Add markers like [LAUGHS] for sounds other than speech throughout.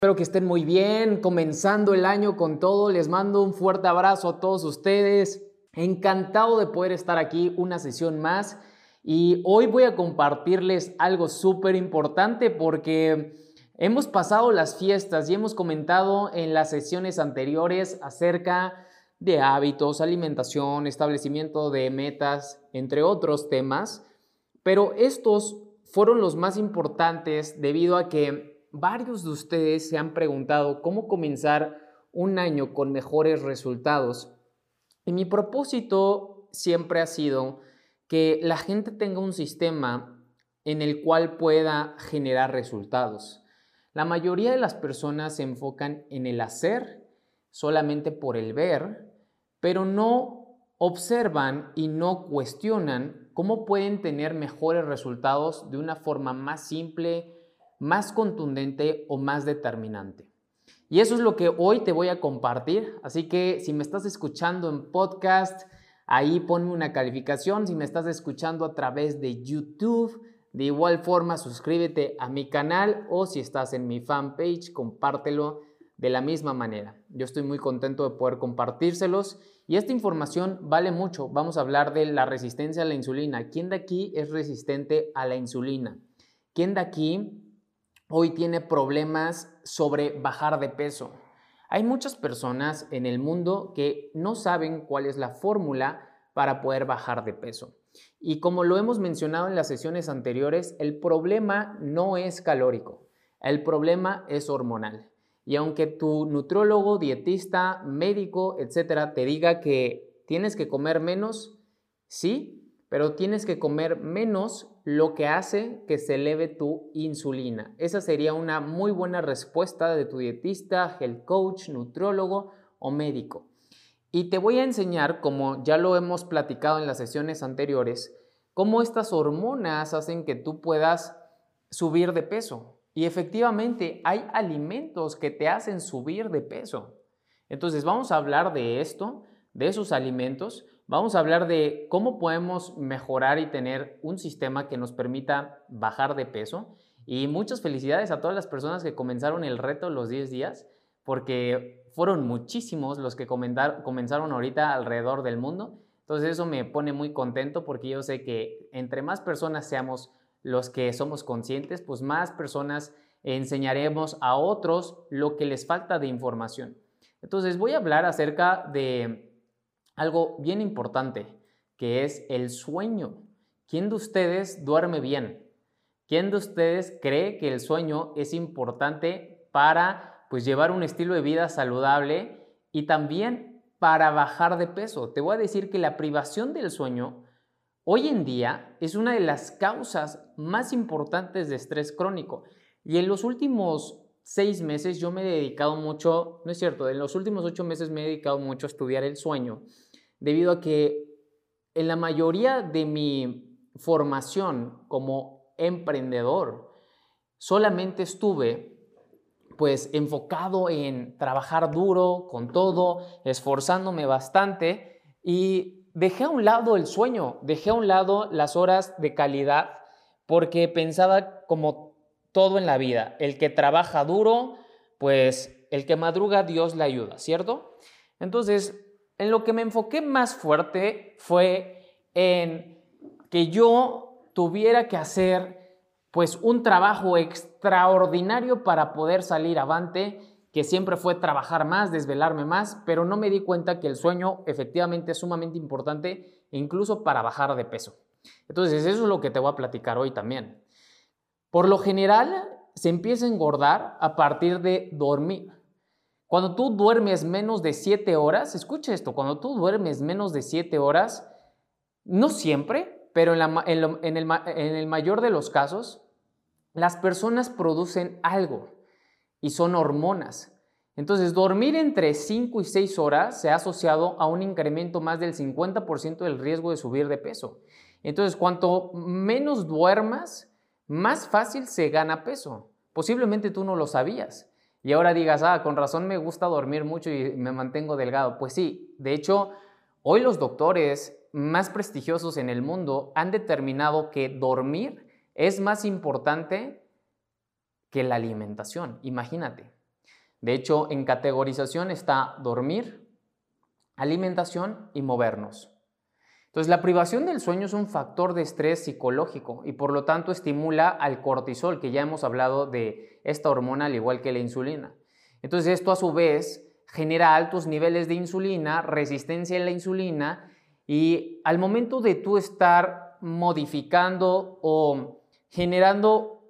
Espero que estén muy bien, comenzando el año con todo. Les mando un fuerte abrazo a todos ustedes. Encantado de poder estar aquí una sesión más. Y hoy voy a compartirles algo súper importante porque hemos pasado las fiestas y hemos comentado en las sesiones anteriores acerca de hábitos, alimentación, establecimiento de metas, entre otros temas. Pero estos fueron los más importantes debido a que varios de ustedes se han preguntado cómo comenzar un año con mejores resultados. Y mi propósito siempre ha sido que la gente tenga un sistema en el cual pueda generar resultados. La mayoría de las personas se enfocan en el hacer solamente por el ver, pero no observan y no cuestionan cómo pueden tener mejores resultados de una forma más simple, más contundente o más determinante. Y eso es lo que hoy te voy a compartir. Así que si me estás escuchando en podcast, ahí ponme una calificación. Si me estás escuchando a través de YouTube, de igual forma suscríbete a mi canal o si estás en mi fanpage, compártelo de la misma manera. Yo estoy muy contento de poder compartírselos y esta información vale mucho. Vamos a hablar de la resistencia a la insulina. ¿Quién de aquí es resistente a la insulina? ¿Quién de aquí hoy tiene problemas sobre bajar de peso. Hay muchas personas en el mundo que no saben cuál es la fórmula para poder bajar de peso. Y como lo hemos mencionado en las sesiones anteriores, el problema no es calórico, el problema es hormonal. Y aunque tu nutriólogo, dietista, médico, etcétera, te diga que tienes que comer menos, sí, pero tienes que comer menos lo que hace que se eleve tu insulina. Esa sería una muy buena respuesta de tu dietista, health coach, nutriólogo o médico. Y te voy a enseñar, como ya lo hemos platicado en las sesiones anteriores, cómo estas hormonas hacen que tú puedas subir de peso. Y efectivamente hay alimentos que te hacen subir de peso. Entonces vamos a hablar de esto, de esos alimentos, Vamos a hablar de cómo podemos mejorar y tener un sistema que nos permita bajar de peso. Y muchas felicidades a todas las personas que comenzaron el reto los 10 días, porque fueron muchísimos los que comenzaron ahorita alrededor del mundo. Entonces eso me pone muy contento porque yo sé que entre más personas seamos los que somos conscientes, pues más personas enseñaremos a otros lo que les falta de información. Entonces voy a hablar acerca de algo bien importante, que es el sueño. ¿Quién de ustedes duerme bien? ¿Quién de ustedes cree que el sueño es importante para pues llevar un estilo de vida saludable y también para bajar de peso? Te voy a decir que la privación del sueño hoy en día es una de las causas más importantes de estrés crónico. Y en los últimos seis meses yo me he dedicado mucho, no es cierto, en los últimos ocho meses me he dedicado mucho a estudiar el sueño debido a que en la mayoría de mi formación como emprendedor solamente estuve pues enfocado en trabajar duro con todo, esforzándome bastante y dejé a un lado el sueño, dejé a un lado las horas de calidad porque pensaba como todo en la vida, el que trabaja duro, pues el que madruga Dios le ayuda, ¿cierto? Entonces en lo que me enfoqué más fuerte fue en que yo tuviera que hacer pues un trabajo extraordinario para poder salir avante, que siempre fue trabajar más, desvelarme más, pero no me di cuenta que el sueño efectivamente es sumamente importante incluso para bajar de peso. Entonces, eso es lo que te voy a platicar hoy también. Por lo general, se empieza a engordar a partir de dormir. Cuando tú duermes menos de 7 horas, escucha esto, cuando tú duermes menos de 7 horas, no siempre, pero en, el, mayor de los casos, las personas producen algo y son hormonas. Entonces, dormir entre 5 y 6 horas se ha asociado a un incremento más del 50% del riesgo de subir de peso. Entonces, cuanto menos duermas, más fácil se gana peso. Posiblemente tú no lo sabías. Y ahora digas, ah, con razón me gusta dormir mucho y me mantengo delgado. Pues sí, de hecho, hoy los doctores más prestigiosos en el mundo han determinado que dormir es más importante que la alimentación. Imagínate. De hecho, en categorización está dormir, alimentación y movernos. Entonces, la privación del sueño es un factor de estrés psicológico y por lo tanto estimula al cortisol, que ya hemos hablado de esta hormona al igual que la insulina. Entonces, esto a su vez genera altos niveles de insulina, resistencia a la insulina y al momento de tú estar modificando o generando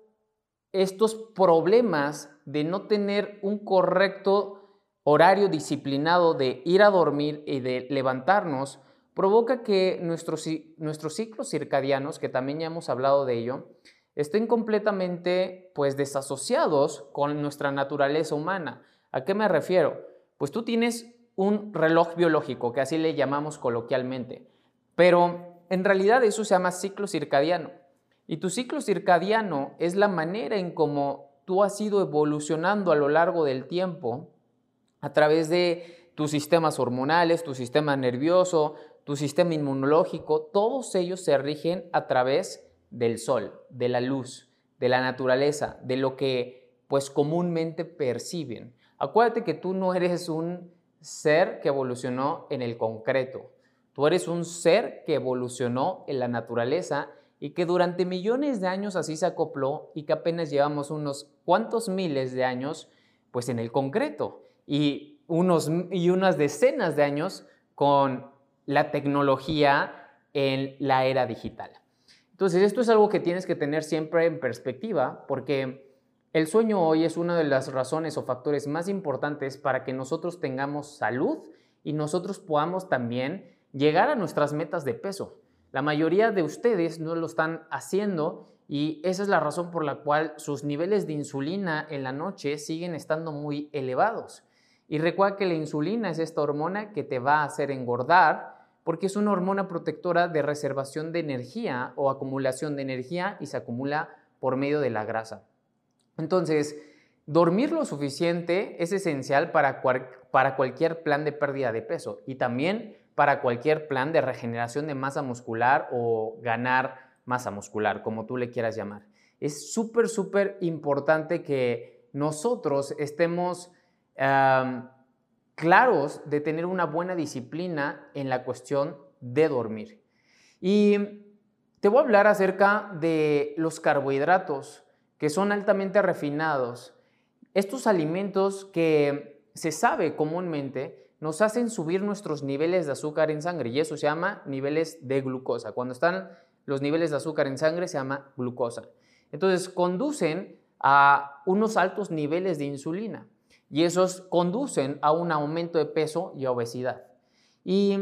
estos problemas de no tener un correcto horario disciplinado de ir a dormir y de levantarnos, provoca que nuestros, nuestros ciclos circadianos, que también ya hemos hablado de ello, estén completamente pues desasociados con nuestra naturaleza humana. ¿A qué me refiero? Pues tú tienes un reloj biológico, que así le llamamos coloquialmente, pero en realidad eso se llama ciclo circadiano. Y tu ciclo circadiano es la manera en cómo tú has ido evolucionando a lo largo del tiempo a través de tus sistemas hormonales, tu sistema nervioso, tu sistema inmunológico, todos ellos se rigen a través del sol, de la luz, de la naturaleza, de lo que pues comúnmente perciben. Acuérdate que tú no eres un ser que evolucionó en el concreto. Tú eres un ser que evolucionó en la naturaleza y que durante millones de años así se acopló y que apenas llevamos unos cuantos miles de años pues en el concreto y, unos, y unas decenas de años con la tecnología en la era digital. Entonces, esto es algo que tienes que tener siempre en perspectiva porque el sueño hoy es una de las razones o factores más importantes para que nosotros tengamos salud y nosotros podamos también llegar a nuestras metas de peso. La mayoría de ustedes no lo están haciendo y esa es la razón por la cual sus niveles de insulina en la noche siguen estando muy elevados. Y recuerda que la insulina es esta hormona que te va a hacer engordar porque es una hormona protectora de reservación de energía o acumulación de energía y se acumula por medio de la grasa. Entonces, dormir lo suficiente es esencial para, para cualquier plan de pérdida de peso y también para cualquier plan de regeneración de masa muscular o ganar masa muscular, como tú le quieras llamar. Es súper, súper importante que nosotros estemos claros de tener una buena disciplina en la cuestión de dormir. Y te voy a hablar acerca de los carbohidratos, que son altamente refinados. Estos alimentos que se sabe comúnmente nos hacen subir nuestros niveles de azúcar en sangre y eso se llama niveles de glucosa. Cuando están los niveles de azúcar en sangre se llama glucosa. Entonces conducen a unos altos niveles de insulina y esos conducen a un aumento de peso y obesidad. Y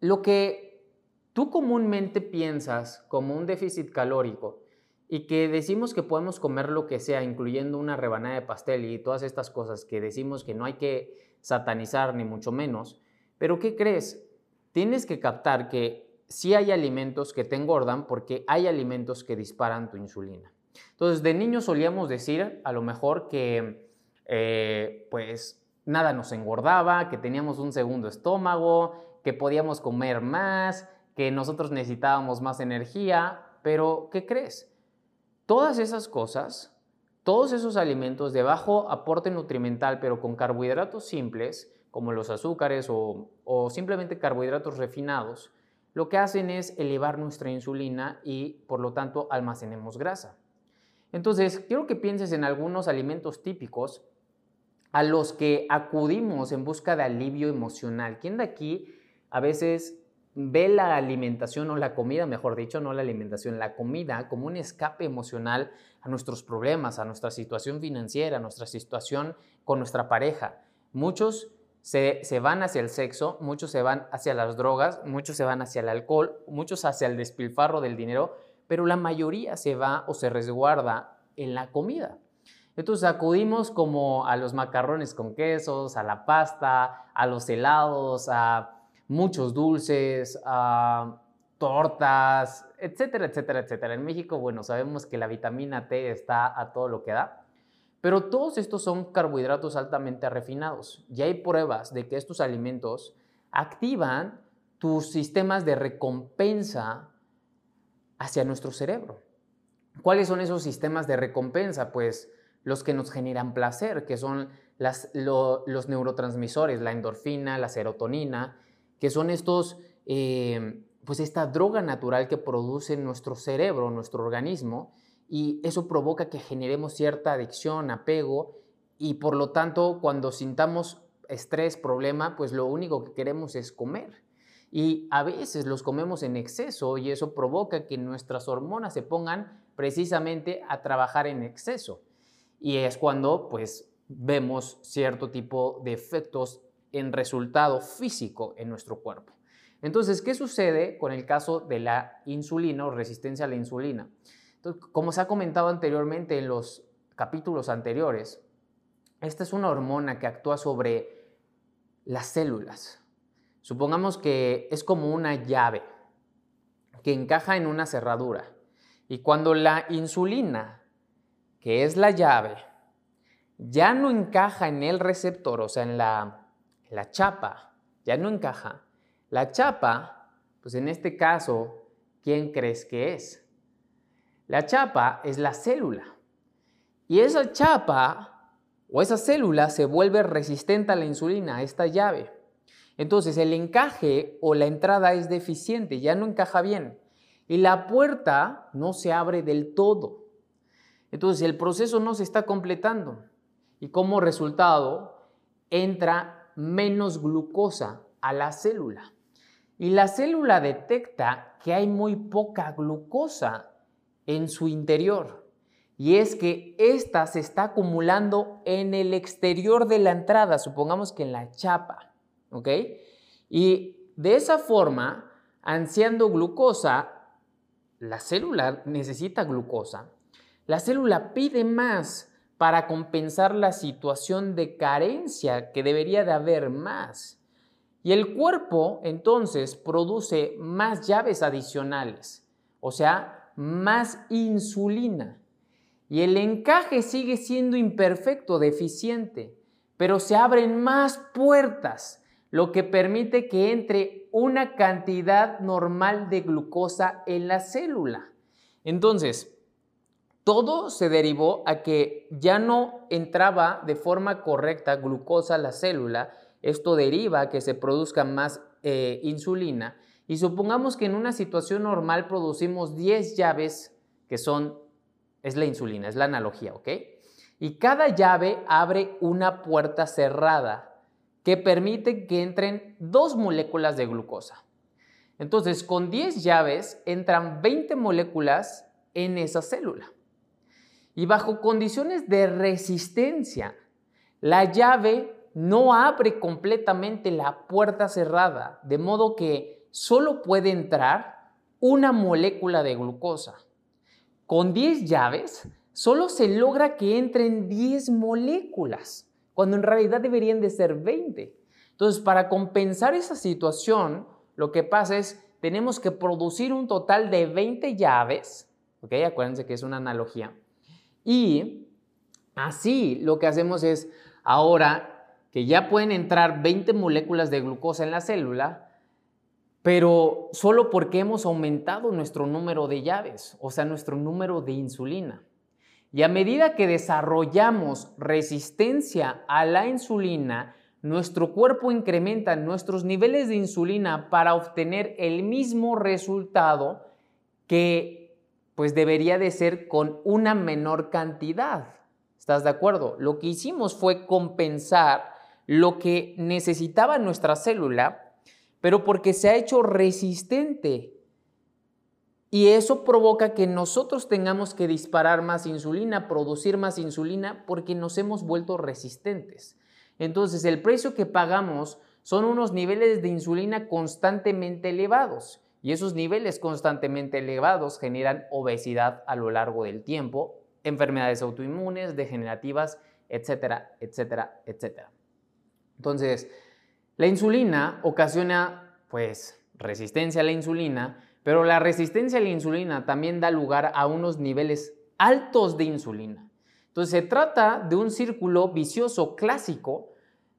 lo que tú comúnmente piensas como un déficit calórico y que decimos que podemos comer lo que sea, incluyendo una rebanada de pastel y todas estas cosas que decimos que no hay que satanizar ni mucho menos, pero ¿qué crees? Tienes que captar que sí hay alimentos que te engordan porque hay alimentos que disparan tu insulina. Entonces, de niños solíamos decir a lo mejor que eh, pues nada nos engordaba, que teníamos un segundo estómago, que podíamos comer más, que nosotros necesitábamos más energía, pero ¿qué crees? Todas esas cosas, todos esos alimentos de bajo aporte nutrimental, pero con carbohidratos simples, como los azúcares o, o simplemente carbohidratos refinados, lo que hacen es elevar nuestra insulina y por lo tanto almacenemos grasa. Entonces, quiero que pienses en algunos alimentos típicos a los que acudimos en busca de alivio emocional. ¿Quién de aquí a veces ve la alimentación o la comida, mejor dicho, no la alimentación, la comida como un escape emocional a nuestros problemas, a nuestra situación financiera, a nuestra situación con nuestra pareja? Muchos se, se, van hacia el sexo, muchos se van hacia las drogas, muchos se van hacia el alcohol, muchos hacia el despilfarro del dinero, pero la mayoría se va o se resguarda en la comida. Entonces acudimos como a los macarrones con quesos, a la pasta, a los helados, a muchos dulces, a tortas, etcétera, etcétera, etcétera. En México, bueno, sabemos que la vitamina T está a todo lo que da, pero todos estos son carbohidratos altamente refinados y hay pruebas de que estos alimentos activan tus sistemas de recompensa hacia nuestro cerebro. ¿Cuáles son esos sistemas de recompensa? Pues los que nos generan placer, que son los neurotransmisores, la endorfina, la serotonina, que son estos, eh, pues esta droga natural que produce nuestro cerebro, nuestro organismo, y eso provoca que generemos cierta adicción, apego, y por lo tanto cuando sintamos estrés, problema, pues lo único que queremos es comer. Y a veces los comemos en exceso y eso provoca que nuestras hormonas se pongan precisamente a trabajar en exceso. Y es cuando pues vemos cierto tipo de efectos en resultado físico en nuestro cuerpo. Entonces, ¿qué sucede con el caso de la insulina o resistencia a la insulina? como se ha comentado anteriormente en los capítulos anteriores, esta es una hormona que actúa sobre las células. Supongamos que es como una llave que encaja en una cerradura. Y cuando la insulina que es la llave, ya no encaja en el receptor, o sea, en la, la chapa, ya no encaja. La chapa, pues en este caso, ¿quién crees que es? La chapa es la célula. Y esa chapa o esa célula se vuelve resistente a la insulina, a esta llave. Entonces el encaje o la entrada es deficiente, ya no encaja bien. Y la puerta no se abre del todo. Entonces el proceso no se está completando y como resultado entra menos glucosa a la célula. Y la célula detecta que hay muy poca glucosa en su interior. Y es que ésta se está acumulando en el exterior de la entrada, supongamos que en la chapa. ¿Ok? Y de esa forma, ansiando glucosa, la célula necesita glucosa la célula pide más para compensar la situación de carencia que debería de haber más. Y el cuerpo entonces produce más llaves adicionales, o sea, más insulina. Y el encaje sigue siendo imperfecto, deficiente, pero se abren más puertas, lo que permite que entre una cantidad normal de glucosa en la célula. Entonces, todo se derivó a que ya no entraba de forma correcta glucosa a la célula, esto deriva a que se produzca más eh, insulina y supongamos que en una situación normal producimos 10 llaves que son, es la insulina, es la analogía, ¿ok? Y cada llave abre una puerta cerrada que permite que entren dos moléculas de glucosa. Entonces, con 10 llaves entran 20 moléculas en esa célula y bajo condiciones de resistencia. La llave no abre completamente la puerta cerrada, de modo que solo puede entrar una molécula de glucosa. Con 10 llaves, solo se logra que entren 10 moléculas, cuando en realidad deberían de ser 20. Entonces, para compensar esa situación, lo que pasa es, tenemos que producir un total de 20 llaves, ¿ok? Acuérdense que es una analogía y así lo que hacemos es, ahora que ya pueden entrar 20 moléculas de glucosa en la célula, pero solo porque hemos aumentado nuestro número de llaves, o sea, nuestro número de insulina. Y a medida que desarrollamos resistencia a la insulina, nuestro cuerpo incrementa nuestros niveles de insulina para obtener el mismo resultado que pues debería de ser con una menor cantidad. ¿Estás de acuerdo? Lo que hicimos fue compensar lo que necesitaba nuestra célula, pero porque se ha hecho resistente. Y eso provoca que nosotros tengamos que disparar más insulina, producir más insulina, porque nos hemos vuelto resistentes. Entonces, el precio que pagamos son unos niveles de insulina constantemente elevados. Y esos niveles constantemente elevados generan obesidad a lo largo del tiempo, enfermedades autoinmunes, degenerativas, etcétera, etcétera, etcétera. Entonces, la insulina ocasiona pues resistencia a la insulina, pero la resistencia a la insulina también da lugar a unos niveles altos de insulina. Entonces se trata de un círculo vicioso clásico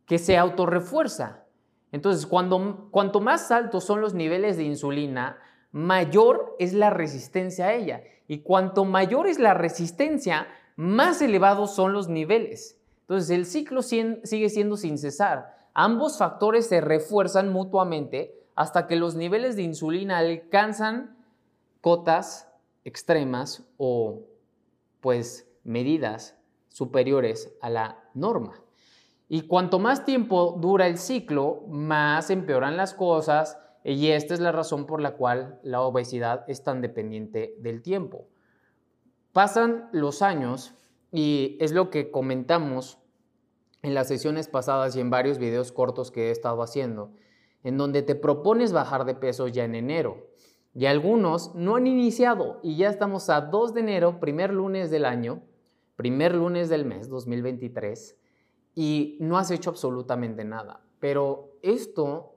que se autorrefuerza. Entonces, cuando, cuanto más altos son los niveles de insulina, mayor es la resistencia a ella. Y cuanto mayor es la resistencia, más elevados son los niveles. Entonces, el ciclo sigue siendo sin cesar. Ambos factores se refuerzan mutuamente hasta que los niveles de insulina alcanzan cotas extremas o pues medidas superiores a la norma. Y cuanto más tiempo dura el ciclo, más empeoran las cosas y esta es la razón por la cual la obesidad es tan dependiente del tiempo. Pasan los años y es lo que comentamos en las sesiones pasadas y en varios videos cortos que he estado haciendo, en donde te propones bajar de peso ya en enero. Y algunos no han iniciado y ya estamos a 2 de enero, primer lunes del año, primer lunes del mes 2023, y no has hecho absolutamente nada. Pero esto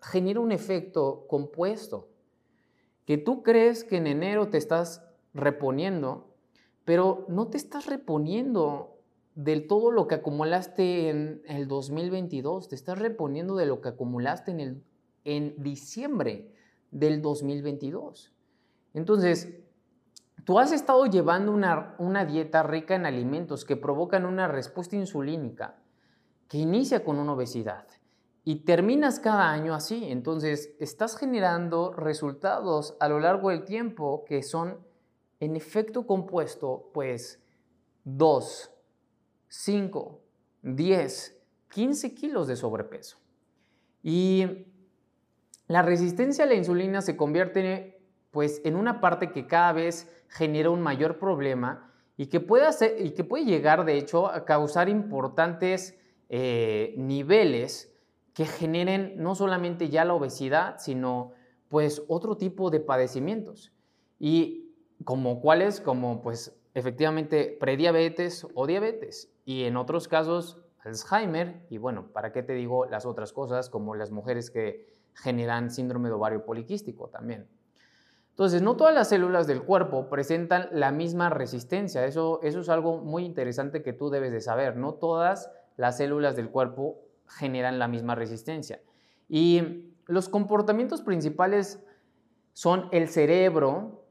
genera un efecto compuesto, que tú crees que en enero te estás reponiendo pero no te estás reponiendo del todo lo que acumulaste en el 2022, te estás reponiendo de lo que acumulaste en, el, en diciembre del 2022. Entonces, tú has estado llevando una, una dieta rica en alimentos que provocan una respuesta insulínica que inicia con una obesidad y terminas cada año así. Entonces, estás generando resultados a lo largo del tiempo que son en efecto compuesto, pues 2, 5, 10, 15 kilos de sobrepeso. Y la resistencia a la insulina se convierte pues en una parte que cada vez genera un mayor problema y que puede, hacer, y que puede llegar de hecho a causar importantes eh, niveles que generen no solamente ya la obesidad, sino pues otro tipo de padecimientos. Y como cuáles, como pues efectivamente prediabetes o diabetes y en otros casos Alzheimer y bueno, ¿para qué te digo las otras cosas como las mujeres que generan síndrome de ovario poliquístico también? Entonces, no todas las células del cuerpo presentan la misma resistencia. Eso, eso es algo muy interesante que tú debes de saber. No todas las células del cuerpo generan la misma resistencia. Y los comportamientos principales son el cerebro,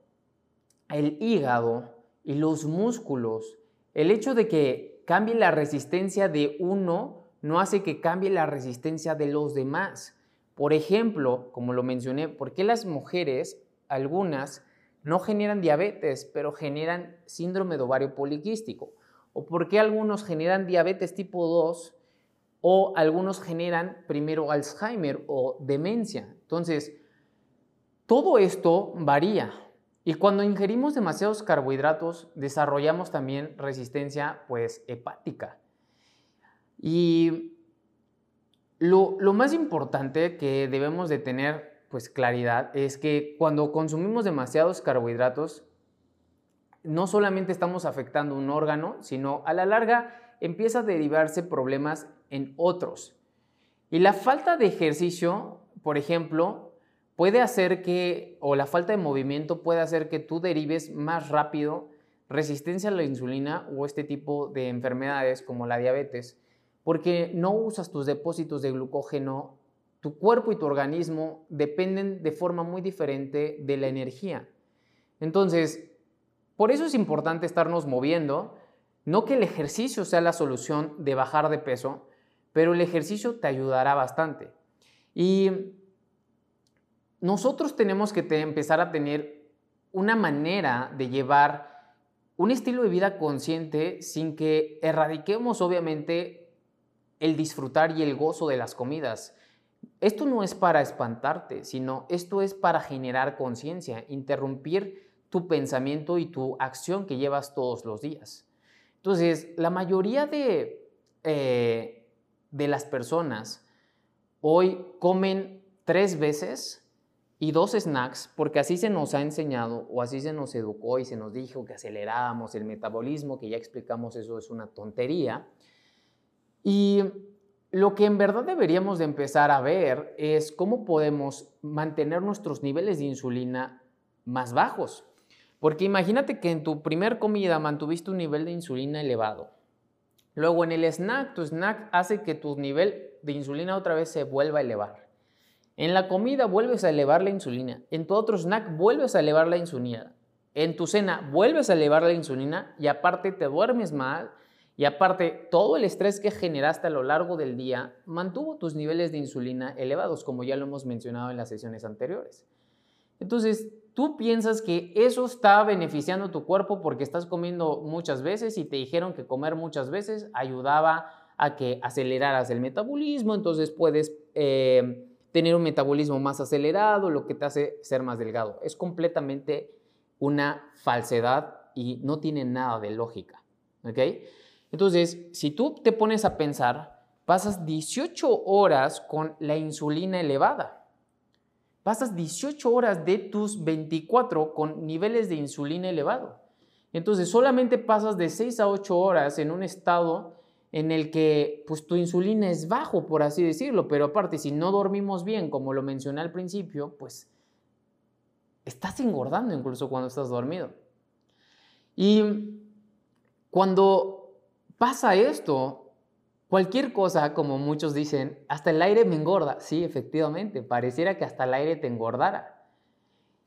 el hígado y los músculos. El hecho de que cambie la resistencia de uno no hace que cambie la resistencia de los demás. Por ejemplo, como lo mencioné, ¿por qué las mujeres, algunas, no generan diabetes, pero generan síndrome de ovario poliquístico? ¿O por qué algunos generan diabetes tipo 2 o algunos generan primero Alzheimer o demencia? Entonces, todo esto varía. Y cuando ingerimos demasiados carbohidratos, desarrollamos también resistencia pues hepática. Y lo, más importante que debemos de tener pues claridad es que cuando consumimos demasiados carbohidratos, no solamente estamos afectando un órgano, sino a la larga empieza a derivarse problemas en otros. Y la falta de ejercicio, por ejemplo, puede hacer que, o la falta de movimiento puede hacer que tú derives más rápido resistencia a la insulina o este tipo de enfermedades como la diabetes, porque no usas tus depósitos de glucógeno, tu cuerpo y tu organismo dependen de forma muy diferente de la energía. Entonces, por eso es importante estarnos moviendo, no que el ejercicio sea la solución de bajar de peso, pero el ejercicio te ayudará bastante. Y nosotros tenemos que empezar a tener una manera de llevar un estilo de vida consciente sin que erradiquemos obviamente el disfrutar y el gozo de las comidas. Esto no es para espantarte, sino esto es para generar conciencia, interrumpir tu pensamiento y tu acción que llevas todos los días. Entonces, la mayoría de, eh, de las personas hoy comen tres veces y dos snacks porque así se nos ha enseñado o así se nos educó y se nos dijo que acelerábamos el metabolismo, que ya explicamos eso es una tontería. Y lo que en verdad deberíamos de empezar a ver es cómo podemos mantener nuestros niveles de insulina más bajos. Porque imagínate que en tu primer comida mantuviste un nivel de insulina elevado. Luego en el snack, tu snack hace que tu nivel de insulina otra vez se vuelva a elevar. En la comida vuelves a elevar la insulina. En tu otro snack vuelves a elevar la insulina. En tu cena vuelves a elevar la insulina y aparte te duermes mal y aparte, todo el estrés que generaste a lo largo del día mantuvo tus niveles de insulina elevados, como ya lo hemos mencionado en las sesiones anteriores. Entonces, tú piensas que eso está beneficiando tu cuerpo porque estás comiendo muchas veces y te dijeron que comer muchas veces ayudaba a que aceleraras el metabolismo, entonces puedes eh, tener un metabolismo más acelerado, lo que te hace ser más delgado. Es completamente una falsedad y no tiene nada de lógica. Entonces, si tú te pones a pensar, pasas 18 horas con la insulina elevada. Pasas 18 horas de tus 24 con niveles de insulina elevado. Entonces, solamente pasas de 6 a 8 horas en un estado en el que pues tu insulina es bajo, por así decirlo, pero aparte si no dormimos bien, como lo mencioné al principio, pues estás engordando incluso cuando estás dormido. Y cuando pasa esto, cualquier cosa, como muchos dicen, hasta el aire me engorda. Sí, efectivamente, pareciera que hasta el aire te engordara.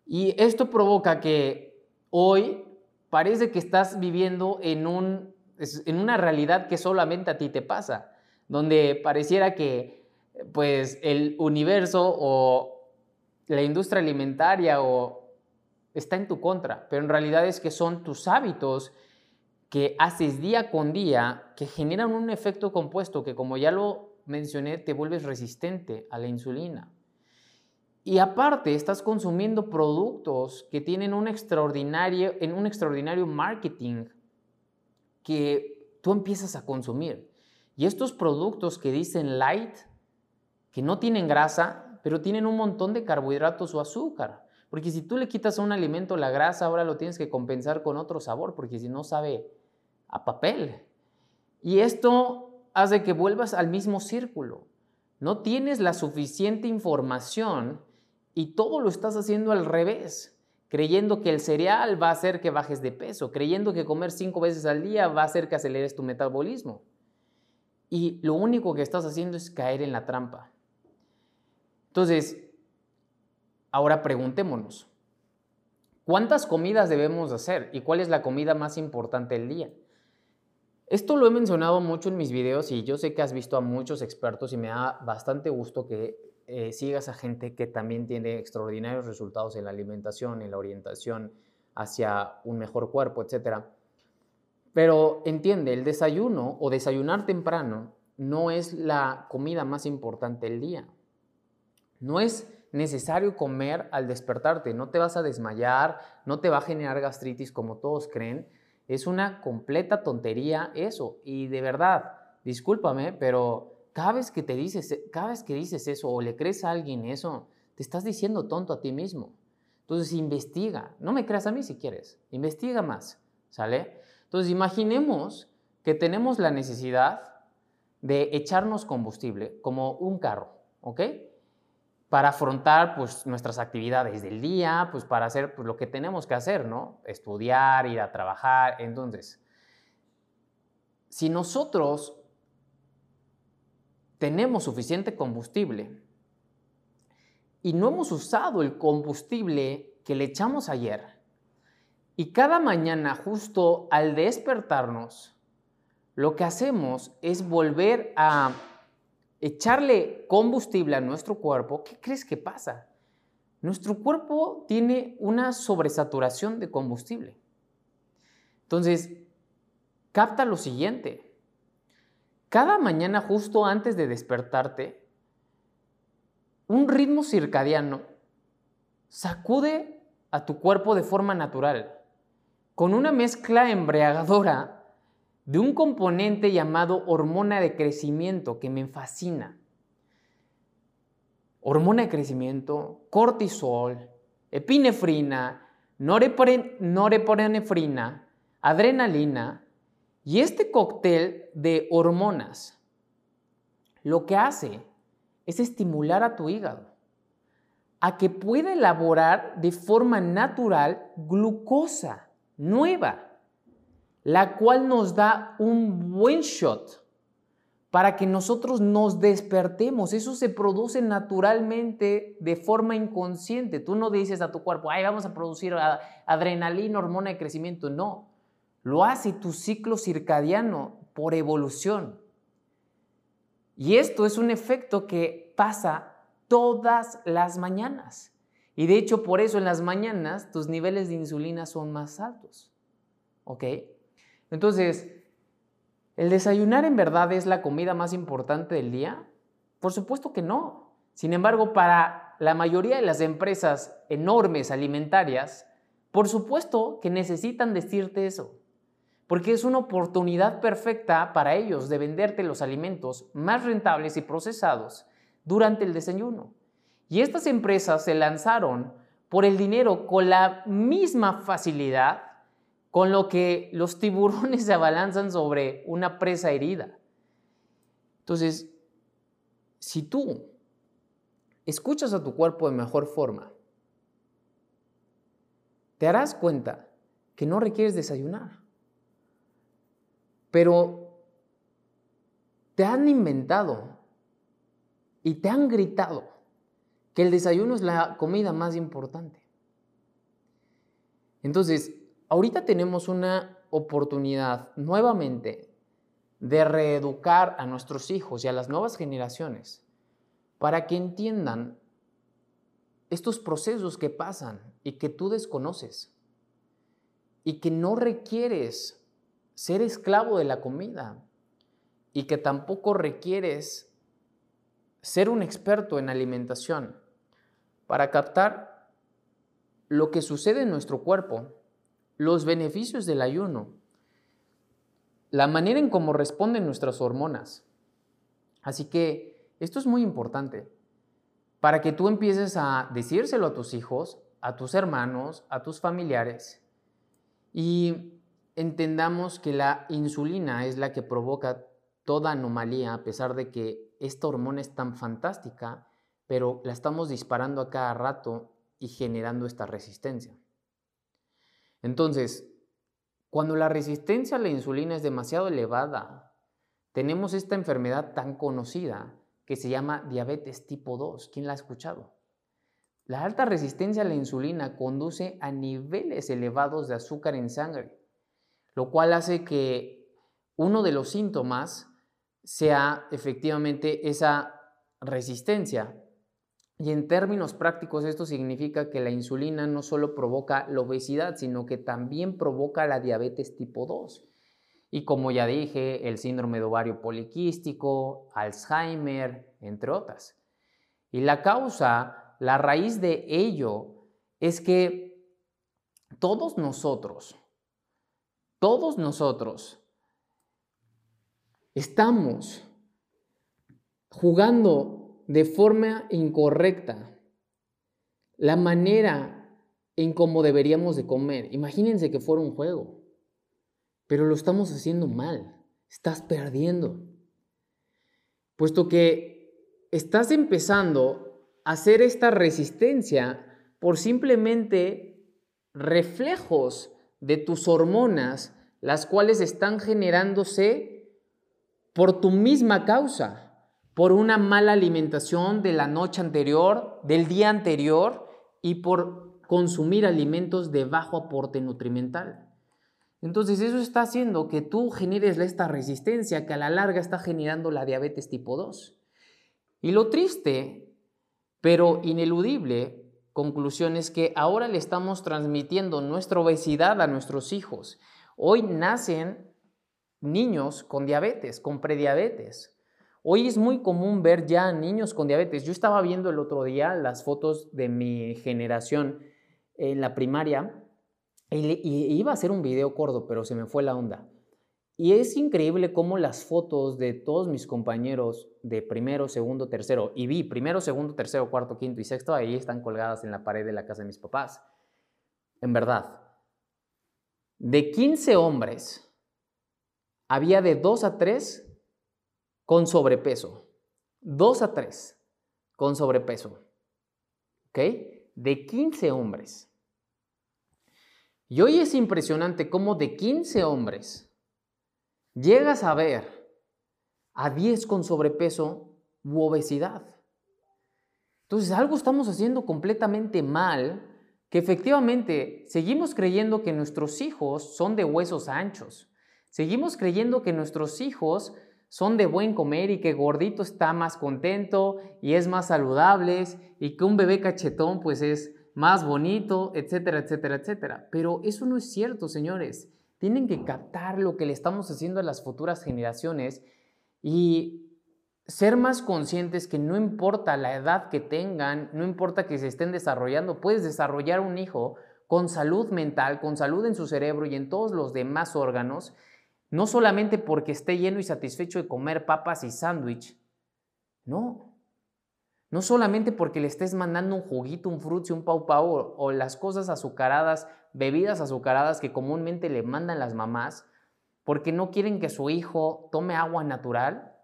Y esto provoca que hoy parece que estás viviendo en, un, en una realidad que solamente a ti te pasa, donde pareciera que pues el universo o la industria alimentaria o está en tu contra, pero en realidad es que son tus hábitos que haces día con día que generan un efecto compuesto que, como ya lo mencioné, te vuelves resistente a la insulina. Y aparte, estás consumiendo productos que tienen un extraordinario, en un extraordinario marketing que tú empiezas a consumir. Y estos productos que dicen light, que no tienen grasa, pero tienen un montón de carbohidratos o azúcar. Porque si tú le quitas a un alimento la grasa, ahora lo tienes que compensar con otro sabor, porque si no sabe a papel. Y esto hace que vuelvas al mismo círculo. No tienes la suficiente información y todo lo estás haciendo al revés, creyendo que el cereal va a hacer que bajes de peso, creyendo que comer cinco veces al día va a hacer que aceleres tu metabolismo. Y lo único que estás haciendo es caer en la trampa. Entonces, ahora preguntémonos, ¿cuántas comidas debemos hacer y cuál es la comida más importante del día? Esto lo he mencionado mucho en mis videos y yo sé que has visto a muchos expertos y me da bastante gusto que eh, sigas a gente que también tiene extraordinarios resultados en la alimentación, en la orientación hacia un mejor cuerpo, etc. Pero entiende, el desayuno o desayunar temprano no es la comida más importante del día. No es necesario comer al despertarte, no te vas a desmayar, no te va a generar gastritis como todos creen es una completa tontería eso. Y de verdad, discúlpame, pero cada vez que te dices, cada vez que dices eso o le crees a alguien eso, te estás diciendo tonto a ti mismo. Entonces investiga. No me creas a mí si quieres. Investiga más. ¿Sale? Entonces imaginemos que tenemos la necesidad de echarnos combustible como un carro. ¿Ok? Para afrontar pues, nuestras actividades del día, pues para hacer pues, lo que tenemos que hacer, ¿no? Estudiar, ir a trabajar. Entonces, si nosotros tenemos suficiente combustible y no hemos usado el combustible que le echamos ayer, y cada mañana justo al despertarnos, lo que hacemos es volver a echarle combustible a nuestro cuerpo, ¿qué crees que pasa? Nuestro cuerpo tiene una sobresaturación de combustible. Entonces, capta lo siguiente. Cada mañana justo antes de despertarte, un ritmo circadiano sacude a tu cuerpo de forma natural, con una mezcla embriagadora de un componente llamado hormona de crecimiento que me fascina. Hormona de crecimiento, cortisol, epinefrina, norepinefrina, adrenalina y este cóctel de hormonas lo que hace es estimular a tu hígado a que pueda elaborar de forma natural glucosa nueva la cual nos da un buen shot para que nosotros nos despertemos. Eso se produce naturalmente de forma inconsciente. Tú no dices a tu cuerpo, ay, vamos a producir adrenalina, hormona de crecimiento. No, lo hace tu ciclo circadiano por evolución. Y esto es un efecto que pasa todas las mañanas. Y de hecho, por eso en las mañanas tus niveles de insulina son más altos. ¿Ok? Entonces, ¿el desayunar en verdad es la comida más importante del día? Por supuesto que no. Sin embargo, para la mayoría de las empresas enormes alimentarias, por supuesto que necesitan decirte eso, porque es una oportunidad perfecta para ellos de venderte los alimentos más rentables y procesados durante el desayuno. Y estas empresas se lanzaron por el dinero con la misma facilidad con lo que los tiburones se abalanzan sobre una presa herida. Entonces, si tú escuchas a tu cuerpo de mejor forma, te darás cuenta que no requieres desayunar. Pero te han inventado y te han gritado que el desayuno es la comida más importante. Entonces, ahorita tenemos una oportunidad nuevamente de reeducar a nuestros hijos y a las nuevas generaciones para que entiendan estos procesos que pasan y que tú desconoces y que no requieres ser esclavo de la comida y que tampoco requieres ser un experto en alimentación para captar lo que sucede en nuestro cuerpo los beneficios del ayuno, la manera en cómo responden nuestras hormonas. Así que esto es muy importante para que tú empieces a decírselo a tus hijos, a tus hermanos, a tus familiares y entendamos que la insulina es la que provoca toda anomalía a pesar de que esta hormona es tan fantástica, pero la estamos disparando a cada rato y generando esta resistencia. Entonces, cuando la resistencia a la insulina es demasiado elevada, tenemos esta enfermedad tan conocida que se llama diabetes tipo 2. ¿Quién la ha escuchado? La alta resistencia a la insulina conduce a niveles elevados de azúcar en sangre, lo cual hace que uno de los síntomas sea efectivamente esa resistencia y en términos prácticos esto significa que la insulina no solo provoca la obesidad, sino que también provoca la diabetes tipo 2. Y como ya dije, el síndrome de ovario poliquístico, Alzheimer, entre otras. Y la causa, la raíz de ello, es que todos nosotros, todos nosotros estamos jugando de forma incorrecta la manera en cómo deberíamos de comer. Imagínense que fuera un juego, pero lo estamos haciendo mal, estás perdiendo. Puesto que estás empezando a hacer esta resistencia por simplemente reflejos de tus hormonas, las cuales están generándose por tu misma causa por una mala alimentación de la noche anterior, del día anterior y por consumir alimentos de bajo aporte nutrimental. Entonces eso está haciendo que tú generes esta resistencia que a la larga está generando la diabetes tipo 2. Y lo triste, pero ineludible, conclusión es que ahora le estamos transmitiendo nuestra obesidad a nuestros hijos. Hoy nacen niños con diabetes, con prediabetes. Hoy es muy común ver ya niños con diabetes. Yo estaba viendo el otro día las fotos de mi generación en la primaria y, iba a hacer un video corto, pero se me fue la onda. Y es increíble cómo las fotos de todos mis compañeros de primero, segundo, tercero, y vi primero, segundo, tercero, cuarto, quinto y sexto, ahí están colgadas en la pared de la casa de mis papás. En verdad, de 15 hombres, había de 2 a 3 con sobrepeso. 2 a 3 con sobrepeso. ¿Ok? De 15 hombres. Y hoy es impresionante cómo de 15 hombres, llegas a ver a 10 con sobrepeso u obesidad. Entonces algo estamos haciendo completamente mal, que efectivamente seguimos creyendo que nuestros hijos son de huesos anchos. Seguimos creyendo que nuestros hijos son de buen comer y que gordito está más contento y es más saludable y que un bebé cachetón pues es más bonito, etcétera, etcétera, etcétera. Pero eso no es cierto, señores. Tienen que captar lo que le estamos haciendo a las futuras generaciones y ser más conscientes que no importa la edad que tengan, no importa que se estén desarrollando, puedes desarrollar un hijo con salud mental, con salud en su cerebro y en todos los demás órganos, no solamente porque esté lleno y satisfecho de comer papas y sándwich, no. No solamente porque le estés mandando un juguito, un frutzi, un pau pau o, o las cosas azucaradas bebidas azucaradas que comúnmente le mandan las mamás porque no quieren que su hijo tome agua natural,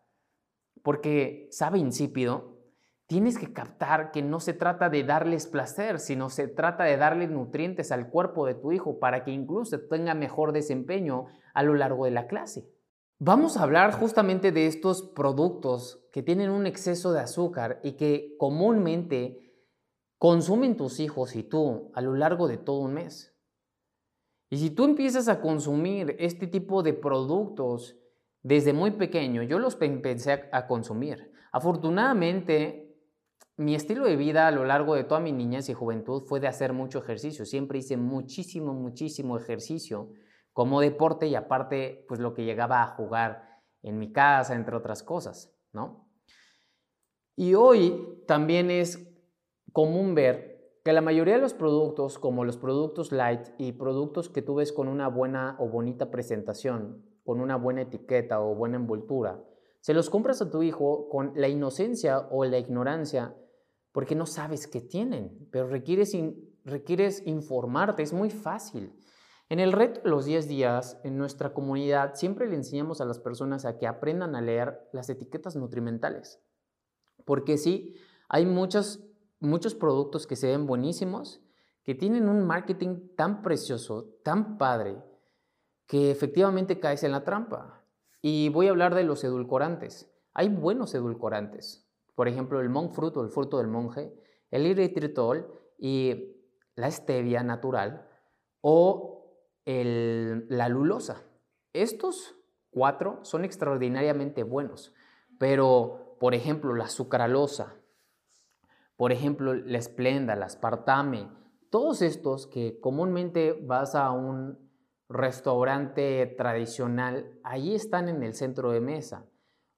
porque sabe insípido, tienes que captar que no se trata de darles placer, sino se trata de darle nutrientes al cuerpo de tu hijo para que incluso tenga mejor desempeño a lo largo de la clase. Vamos a hablar justamente de estos productos que tienen un exceso de azúcar y que comúnmente consumen tus hijos y tú a lo largo de todo un mes. Y si tú empiezas a consumir este tipo de productos desde muy pequeño, yo los empecé a consumir. Afortunadamente, mi estilo de vida a lo largo de toda mi niñez y juventud fue de hacer mucho ejercicio. Siempre hice muchísimo, muchísimo ejercicio como deporte y aparte, pues lo que llegaba a jugar en mi casa, entre otras cosas, ¿no? Y hoy también es común ver que la mayoría de los productos, como los productos light y productos que tú ves con una buena o bonita presentación, con una buena etiqueta o buena envoltura, se los compras a tu hijo con la inocencia o la ignorancia porque no sabes qué tienen, pero requieres, requieres informarte, es muy fácil. En el reto los 10 días, en nuestra comunidad, siempre le enseñamos a las personas a que aprendan a leer las etiquetas nutrimentales. Porque sí, hay muchas muchos productos que se ven buenísimos, que tienen un marketing tan precioso, tan padre, que efectivamente caes en la trampa. Y voy a hablar de los edulcorantes. Hay buenos edulcorantes. Por ejemplo, el monk fruit o el fruto del monje, el eritritol y la stevia natural o la lulosa. Estos cuatro son extraordinariamente buenos, pero por ejemplo la sucralosa, por ejemplo, la esplenda, la aspartame, todos estos que comúnmente vas a un restaurante tradicional, ahí están en el centro de mesa.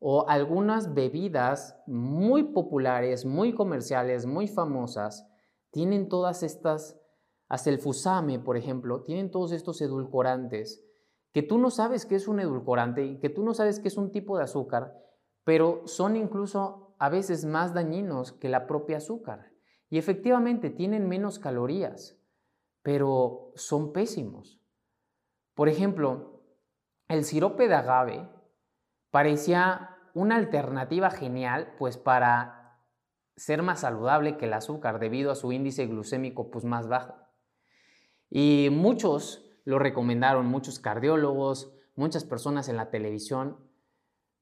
O algunas bebidas muy populares, muy comerciales, muy famosas, tienen todas estas, hasta el fusame, por ejemplo, tienen todos estos edulcorantes, que tú no sabes que es un edulcorante y que tú no sabes que es un tipo de azúcar, pero son incluso a veces más dañinos que la propia azúcar. Y efectivamente tienen menos calorías, pero son pésimos. Por ejemplo, el sirope de agave parecía una alternativa genial pues para ser más saludable que el azúcar debido a su índice glucémico pues más bajo. Y muchos lo recomendaron, muchos cardiólogos, muchas personas en la televisión,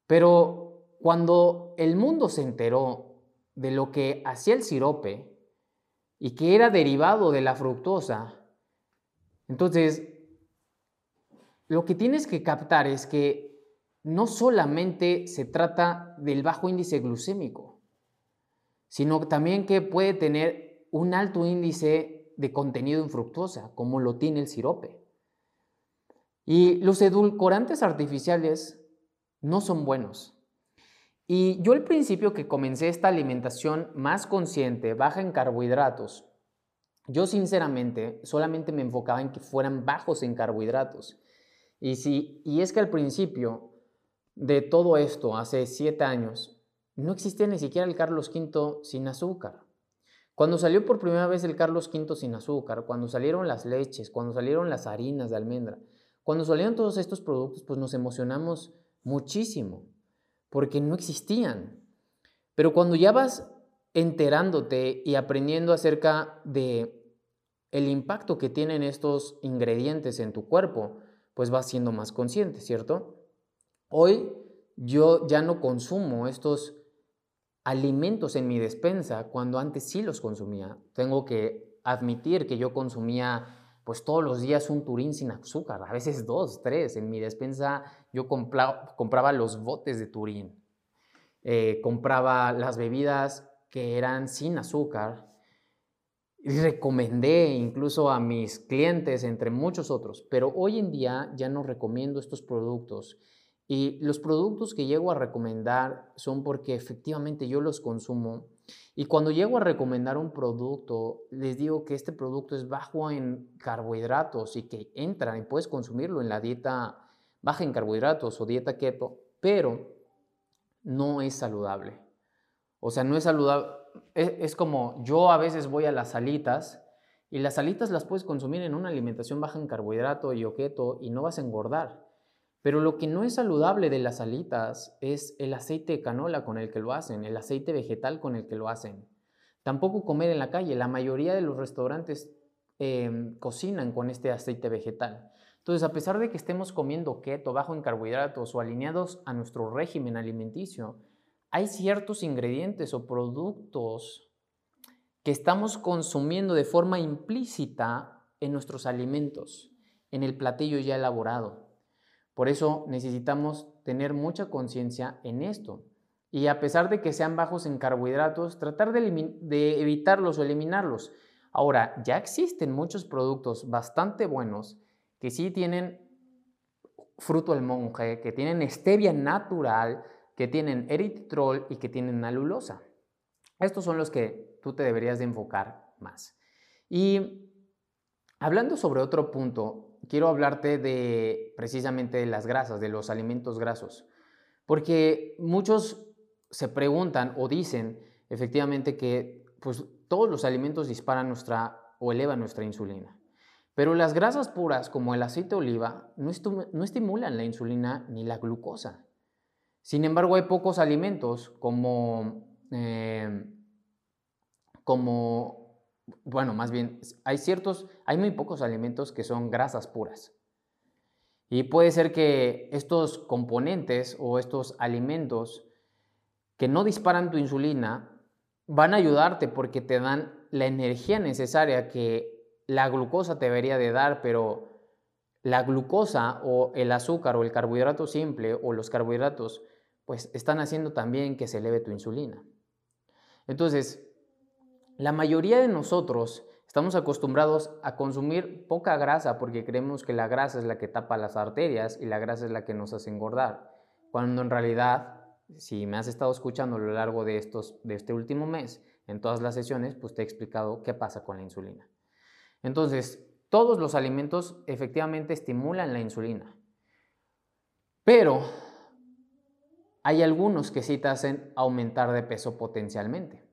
pero cuando el mundo se enteró de lo que hacía el sirope y que era derivado de la fructosa, entonces lo que tienes que captar es que no solamente se trata del bajo índice glucémico, sino también que puede tener un alto índice de contenido en fructosa, como lo tiene el sirope. Y los edulcorantes artificiales no son buenos. Y yo al principio que comencé esta alimentación más consciente, baja en carbohidratos, yo sinceramente solamente me enfocaba en que fueran bajos en carbohidratos. Y, si, y es que al principio de todo esto, hace siete años, no existía ni siquiera el Carlos V sin azúcar. Cuando salió por primera vez el Carlos V sin azúcar, cuando salieron las leches, cuando salieron las harinas de almendra, cuando salieron todos estos productos, pues nos emocionamos muchísimo, porque no existían. Pero cuando ya vas enterándote y aprendiendo acerca de el impacto que tienen estos ingredientes en tu cuerpo, pues vas siendo más consciente, ¿cierto? Hoy yo ya no consumo estos alimentos en mi despensa cuando antes sí los consumía. Tengo que admitir que yo consumía pues todos los días un turín sin azúcar, a veces dos, tres. En mi despensa yo compraba los botes de turín, eh, compraba las bebidas que eran sin azúcar y recomendé incluso a mis clientes, entre muchos otros, pero hoy en día ya no recomiendo estos productos y los productos que llego a recomendar son porque efectivamente yo los consumo. Y cuando llego a recomendar un producto, les digo que este producto es bajo en carbohidratos y que entra y puedes consumirlo en la dieta baja en carbohidratos o dieta keto, pero no es saludable. O sea, no es saludable. Es, como yo a veces voy a las salitas y las salitas las puedes consumir en una alimentación baja en carbohidrato y o keto y no vas a engordar. Pero lo que no es saludable de las alitas es el aceite de canola con el que lo hacen, el aceite vegetal con el que lo hacen. Tampoco comer en la calle. La mayoría de los restaurantes em, cocinan con este aceite vegetal. Entonces, a pesar de que estemos comiendo keto, bajo en carbohidratos o alineados a nuestro régimen alimenticio, hay ciertos ingredientes o productos que estamos consumiendo de forma implícita en nuestros alimentos, en el platillo ya elaborado. Por eso necesitamos tener mucha conciencia en esto. Y a pesar de que sean bajos en carbohidratos, tratar de, evitarlos o eliminarlos. Ahora, ya existen muchos productos bastante buenos que sí tienen fruto del monje, que tienen stevia natural, que tienen erythritol y que tienen alulosa. Estos son los que tú te deberías de enfocar más. Y hablando sobre otro punto, quiero hablarte de precisamente de las grasas, de los alimentos grasos, porque muchos se preguntan o dicen efectivamente que pues, todos los alimentos disparan nuestra o elevan nuestra insulina. Pero las grasas puras, como el aceite de oliva, no, estimulan la insulina ni la glucosa. Sin embargo, hay pocos alimentos como, eh, como bueno, más bien, hay ciertos, hay muy pocos alimentos que son grasas puras. Y puede ser que estos componentes o estos alimentos que no disparan tu insulina van a ayudarte porque te dan la energía necesaria que la glucosa te debería de dar, pero la glucosa o el azúcar o el carbohidrato simple o los carbohidratos pues están haciendo también que se eleve tu insulina. Entonces, la mayoría de nosotros estamos acostumbrados a consumir poca grasa porque creemos que la grasa es la que tapa las arterias y la grasa es la que nos hace engordar, cuando en realidad, si me has estado escuchando a lo largo de, estos, de este último mes, en todas las sesiones, pues te he explicado qué pasa con la insulina. Entonces, todos los alimentos efectivamente estimulan la insulina, pero hay algunos que sí te hacen aumentar de peso potencialmente.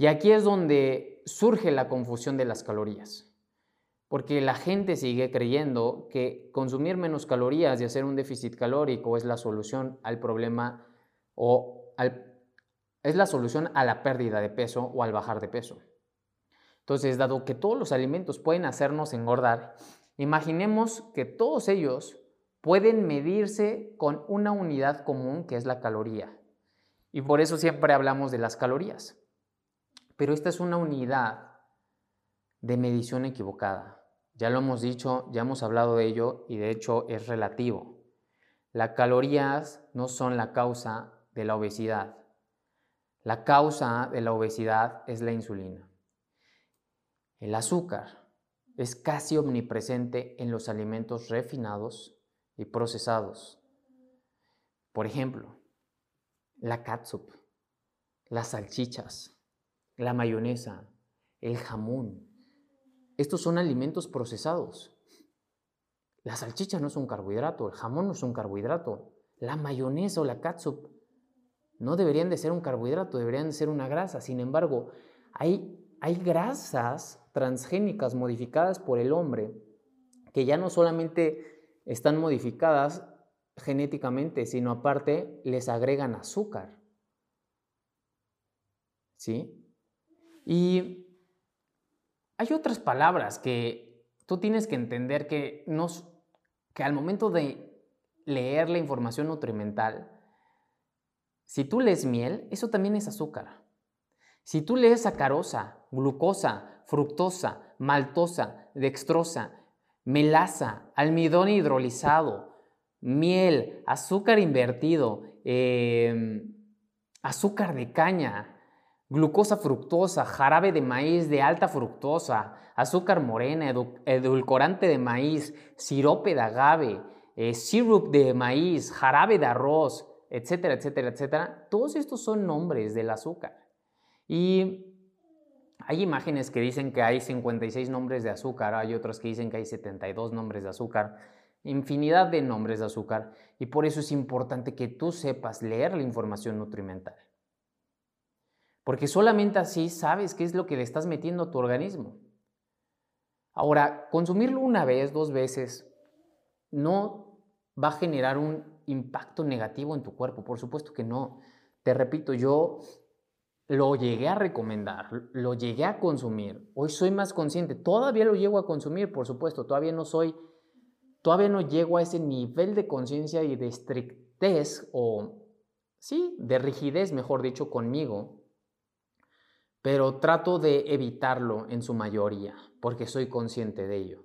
Y aquí es donde surge la confusión de las calorías, porque la gente sigue creyendo que consumir menos calorías y hacer un déficit calórico es la solución al problema o es la solución a la pérdida de peso o al bajar de peso. Entonces, dado que todos los alimentos pueden hacernos engordar, imaginemos que todos ellos pueden medirse con una unidad común que es la caloría. Y por eso siempre hablamos de las calorías. Pero esta es una unidad de medición equivocada. Ya lo hemos dicho, ya hemos hablado de ello y de hecho es relativo. Las calorías no son la causa de la obesidad. La causa de la obesidad es la insulina. El azúcar es casi omnipresente en los alimentos refinados y procesados. Por ejemplo, la catsup, las salchichas, la mayonesa, el jamón. Estos son alimentos procesados. La salchicha no es un carbohidrato, el jamón no es un carbohidrato, la mayonesa o la catsup no deberían de ser un carbohidrato, deberían de ser una grasa. Sin embargo, hay, hay grasas transgénicas modificadas por el hombre que ya no solamente están modificadas genéticamente, sino aparte les agregan azúcar. ¿Sí? Y hay otras palabras que tú tienes que entender que, nos, que al momento de leer la información nutrimental, si tú lees miel, eso también es azúcar. Si tú lees sacarosa, glucosa, fructosa, maltosa, dextrosa, melaza, almidón hidrolizado, miel, azúcar invertido, em, azúcar de caña, glucosa fructosa, jarabe de maíz de alta fructosa, azúcar morena, edulcorante de maíz, sirope de agave, eh, de maíz, jarabe de arroz, etcétera, etcétera, etcétera. Todos estos son nombres del azúcar. Y hay imágenes que dicen que hay 56 nombres de azúcar, hay otras que dicen que hay 72 nombres de azúcar, infinidad de nombres de azúcar, y por eso es importante que tú sepas leer la información nutrimental. Porque solamente así sabes qué es lo que le estás metiendo a tu organismo. Ahora, consumirlo una vez, dos veces, no va a generar un impacto negativo en tu cuerpo. Por supuesto que no. Te repito, yo lo llegué a recomendar, lo llegué a consumir. Hoy soy más consciente. Todavía lo llego a consumir, por supuesto. Todavía no soy, todavía no llego a ese nivel de conciencia y de estrictez o, sí, de rigidez, mejor dicho, conmigo. Pero trato de evitarlo en su mayoría, porque soy consciente de ello.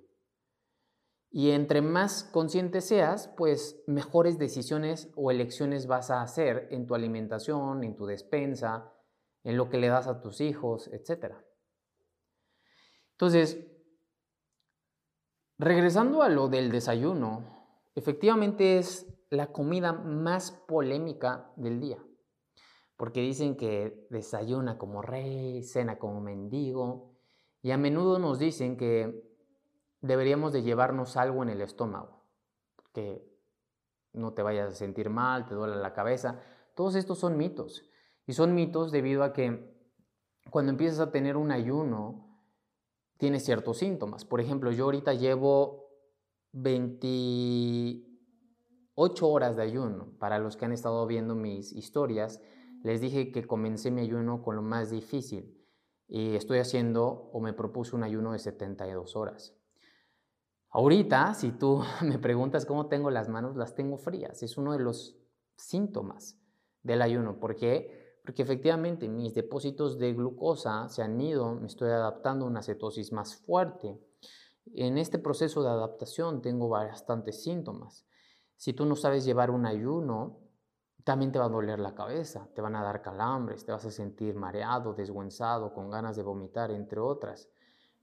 Y entre más consciente seas, pues mejores decisiones o elecciones vas a hacer en tu alimentación, en tu despensa, en lo que le das a tus hijos, etc. Entonces, regresando a lo del desayuno, efectivamente es la comida más polémica del día, porque dicen que desayuna como rey, cena como mendigo, y a menudo nos dicen que deberíamos de llevarnos algo en el estómago, que no te vayas a sentir mal, te duele la cabeza. Todos estos son mitos. Y son mitos debido a que cuando empiezas a tener un ayuno, tienes ciertos síntomas. Por ejemplo, yo ahorita llevo 28 horas de ayuno. Para los que han estado viendo mis historias, les dije que comencé mi ayuno con lo más difícil. Y estoy haciendo o me propuse un ayuno de 72 horas. Ahorita, si tú [LAUGHS] me preguntas cómo tengo las manos, las tengo frías. Es uno de los síntomas del ayuno. ¿Por qué? Porque efectivamente mis depósitos de glucosa se han ido, me estoy adaptando a una cetosis más fuerte. En este proceso de adaptación tengo bastantes síntomas. Si tú no sabes llevar un ayuno, también te va a doler la cabeza, te van a dar calambres, te vas a sentir mareado, desguenzado, con ganas de vomitar, entre otras.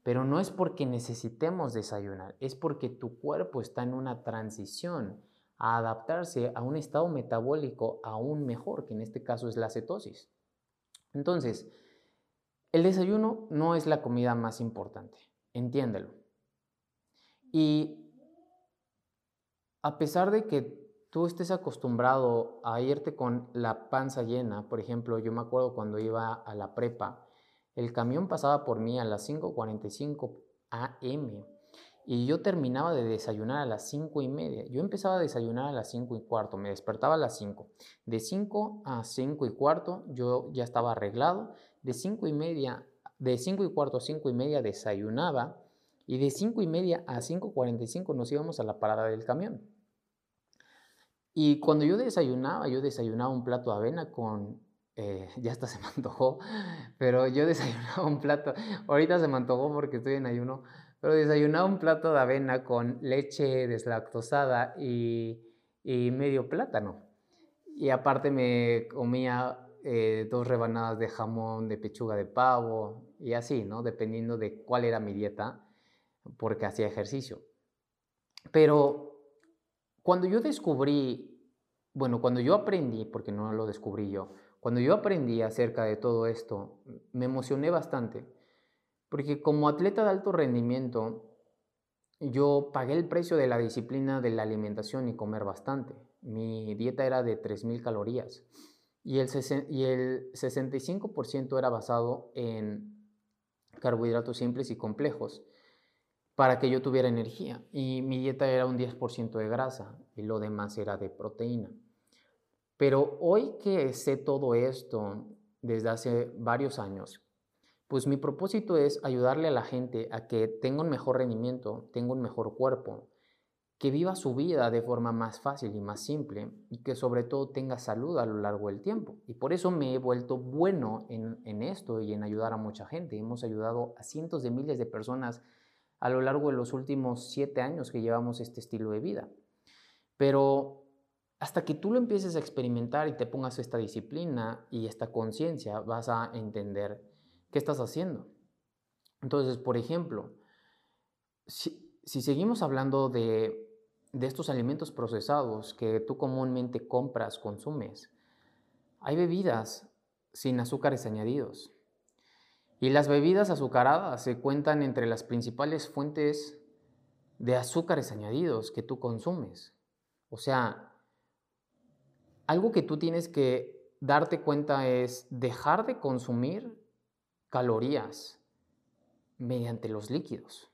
Pero no es porque necesitemos desayunar, es porque tu cuerpo está en una transición a adaptarse a un estado metabólico aún mejor, que en este caso es la cetosis. Entonces, el desayuno no es la comida más importante, entiéndelo. Y a pesar de que tú estés acostumbrado a irte con la panza llena, por ejemplo, yo me acuerdo cuando iba a la prepa, el camión pasaba por mí a las 5.45 am y yo terminaba de desayunar a las 5 y media. Yo empezaba a desayunar a las 5 y cuarto, me despertaba a las 5. De 5 a 5 y cuarto yo ya estaba arreglado. De 5 y media, de 5 y cuarto a 5 y media desayunaba y de 5 y media a 5.45 nos íbamos a la parada del camión. Y cuando yo desayunaba, yo desayunaba un plato de avena con eh, [LAUGHS] ya hasta se me antojó, pero yo [LAUGHS] desayunaba un plato, ahorita se me antojó porque estoy en ayuno, pero desayunaba un plato de avena con leche deslactosada y, y medio plátano. Y aparte me comía eh, dos rebanadas de jamón de pechuga de pavo y así, ¿no? Dependiendo de cuál era mi dieta, porque hacía ejercicio. Pero cuando yo descubrí, bueno, cuando yo aprendí, porque no lo descubrí yo, cuando yo aprendí acerca de todo esto, me emocioné bastante, porque como atleta de alto rendimiento, yo pagué el precio de la disciplina de la alimentación y comer bastante. Mi dieta era de 3.000 calorías y el, y el 65% era basado en carbohidratos simples y complejos para que yo tuviera energía. Y mi dieta era un 10% de grasa y lo demás era de proteína. Pero hoy que sé todo esto desde hace varios años, pues mi propósito es ayudarle a la gente a que tenga un mejor rendimiento, tenga un mejor cuerpo, que viva su vida de forma más fácil y más simple y que sobre todo tenga salud a lo largo del tiempo. Y por eso me he vuelto bueno en, en esto y en ayudar a mucha gente. Hemos ayudado a cientos de miles de personas a lo largo de los últimos siete años que llevamos este estilo de vida. Pero hasta que tú lo empieces a experimentar y te pongas esta disciplina y esta conciencia, vas a entender qué estás haciendo. Entonces, por ejemplo, si, seguimos hablando de, estos alimentos procesados que tú comúnmente compras, consumes, hay bebidas sin azúcares añadidos. Y las bebidas azucaradas se cuentan entre las principales fuentes de azúcares añadidos que tú consumes. O sea, algo que tú tienes que darte cuenta es dejar de consumir calorías mediante los líquidos.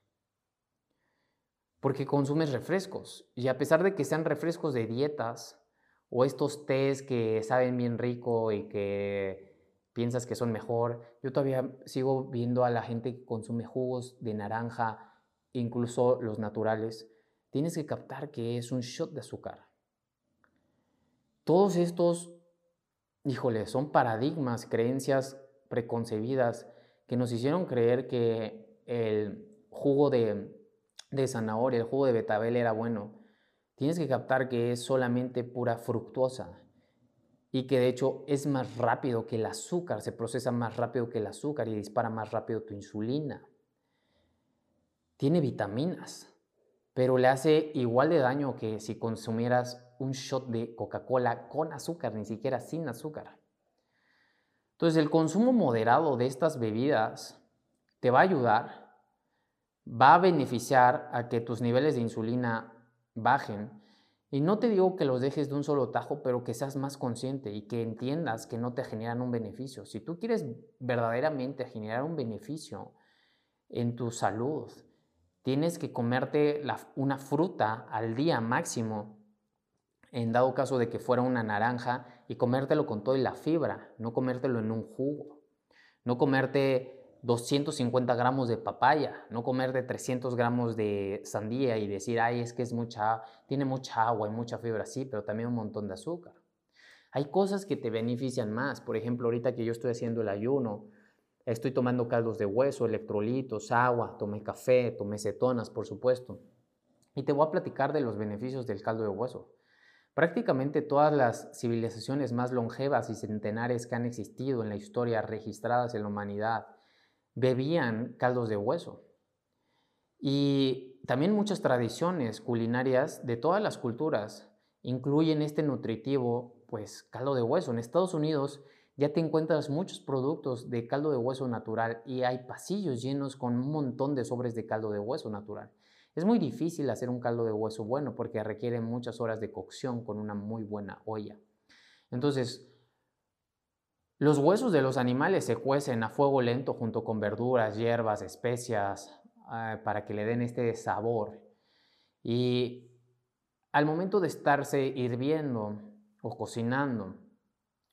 Porque consumes refrescos. Y a pesar de que sean refrescos de dietas o estos tés que saben bien rico y que piensas que son mejor. Yo todavía sigo viendo a la gente que consume jugos de naranja, incluso los naturales. Tienes que captar que es un shot de azúcar. Todos estos, híjole, son paradigmas, creencias preconcebidas que nos hicieron creer que el jugo de, de zanahoria, el jugo de betabel era bueno. Tienes que captar que es solamente pura fructuosa y que de hecho es más rápido que el azúcar, se procesa más rápido que el azúcar y dispara más rápido tu insulina. Tiene vitaminas, pero le hace igual de daño que si consumieras un shot de Coca-Cola con azúcar, ni siquiera sin azúcar. Entonces el consumo moderado de estas bebidas te va a ayudar, va a beneficiar a que tus niveles de insulina bajen y no te digo que los dejes de un solo tajo, pero que seas más consciente y que entiendas que no te generan un beneficio. Si tú quieres verdaderamente generar un beneficio en tu salud, tienes que comerte una fruta al día máximo, en dado caso de que fuera una naranja, y comértelo con toda la fibra, no comértelo en un jugo, no comerte 250 gramos de papaya, no comer de 300 gramos de sandía y decir, ay, es que es mucha, tiene mucha agua y mucha fibra, sí, pero también un montón de azúcar. Hay cosas que te benefician más. Por ejemplo, ahorita que yo estoy haciendo el ayuno, estoy tomando caldos de hueso, electrolitos, agua, tomé café, tomé cetonas, por supuesto. Y te voy a platicar de los beneficios del caldo de hueso. Prácticamente todas las civilizaciones más longevas y centenares que han existido en la historia registradas en la humanidad, bebían caldos de hueso. Y también muchas tradiciones culinarias de todas las culturas incluyen este nutritivo, pues caldo de hueso. En Estados Unidos ya te encuentras muchos productos de caldo de hueso natural y hay pasillos llenos con un montón de sobres de caldo de hueso natural. Es muy difícil hacer un caldo de hueso bueno porque requiere muchas horas de cocción con una muy buena olla. Entonces, los huesos de los animales se cuecen a fuego lento junto con verduras, hierbas, especias, ah, para que le den este sabor. Y al momento de estarse hirviendo o cocinando,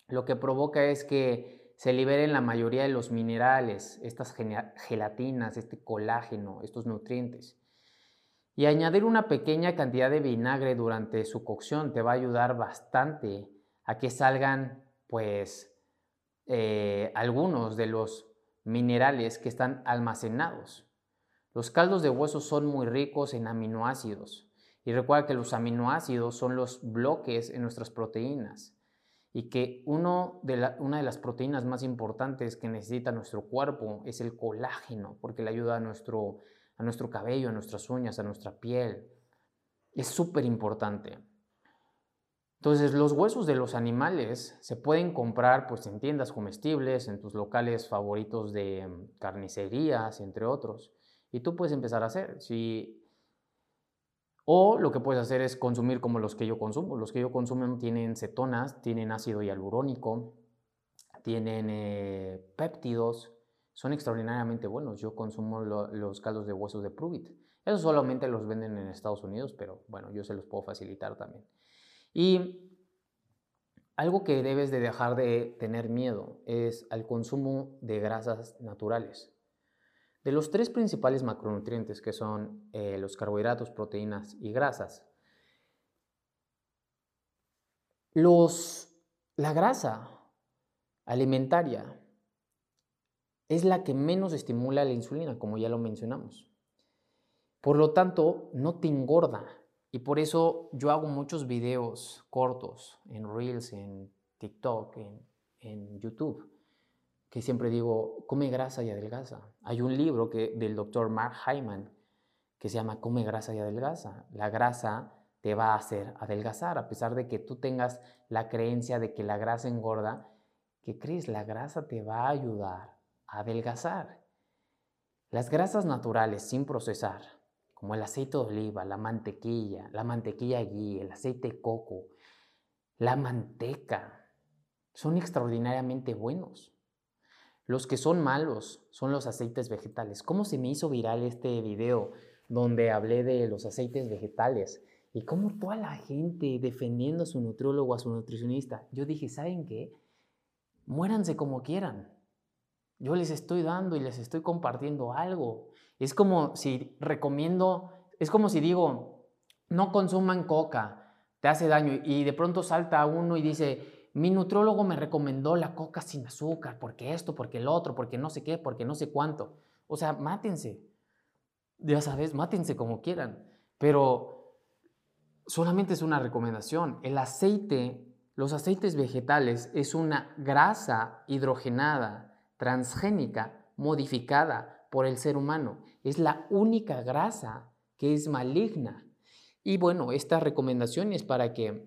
lo que provoca es que se liberen la mayoría de los minerales, estas gelatinas, este colágeno, estos nutrientes. Y añadir una pequeña cantidad de vinagre durante su cocción te va a ayudar bastante a que salgan pues eh, algunos de los minerales que están almacenados. Los caldos de hueso son muy ricos en aminoácidos y recuerda que los aminoácidos son los bloques en nuestras proteínas. y que uno de una de las proteínas más importantes que necesita nuestro cuerpo es el colágeno, porque le ayuda a nuestro, a nuestro cabello, a nuestras uñas, a nuestra piel. Es súper importante. Entonces, los huesos de los animales se pueden comprar pues, en tiendas comestibles, en tus locales favoritos de mm, carnicerías, entre otros. Y tú puedes empezar a hacer. Si... O lo que puedes hacer es consumir como los que yo consumo. Los que yo consumo tienen cetonas, tienen ácido hialurónico, tienen eh, péptidos. Son extraordinariamente buenos. Yo consumo los caldos de huesos de Pruvit. Eso solamente los venden en Estados Unidos, pero bueno, yo se los puedo facilitar también. Y algo que debes de dejar de tener miedo es al consumo de grasas naturales. De los tres principales macronutrientes que son eh, los carbohidratos, proteínas y grasas, los, la grasa alimentaria es la que menos estimula la insulina, como ya lo mencionamos. Por lo tanto, no te engorda, y por eso yo hago muchos videos cortos en Reels, en TikTok, en, YouTube, que siempre digo, come grasa y adelgaza. Hay un libro que, del doctor Mark Hyman que se llama Come grasa y adelgaza. La grasa te va a hacer adelgazar, a pesar de que tú tengas la creencia de que la grasa engorda, que crees, la grasa te va a ayudar a adelgazar. Las grasas naturales sin procesar, como el aceite de oliva, la mantequilla, la mantequilla ghee, el aceite de coco, la manteca, son extraordinariamente buenos. Los que son malos son los aceites vegetales. ¿Cómo se me hizo viral este video donde hablé de los aceites vegetales? Y cómo toda la gente defendiendo a su nutriólogo, a su nutricionista. Yo dije, ¿saben qué? Muéranse como quieran. Yo les estoy dando y les estoy compartiendo algo. Es como si recomiendo, es como si digo, no consuman coca, te hace daño. Y de pronto salta uno y dice, mi nutrólogo me recomendó la coca sin azúcar, porque esto, porque el otro, porque no sé qué, porque no sé cuánto. O sea, mátense. Ya sabes, mátense como quieran. Pero solamente es una recomendación. El aceite, los aceites vegetales es una grasa hidrogenada transgénica modificada por el ser humano. Es la única grasa que es maligna. Y bueno, esta recomendación es para que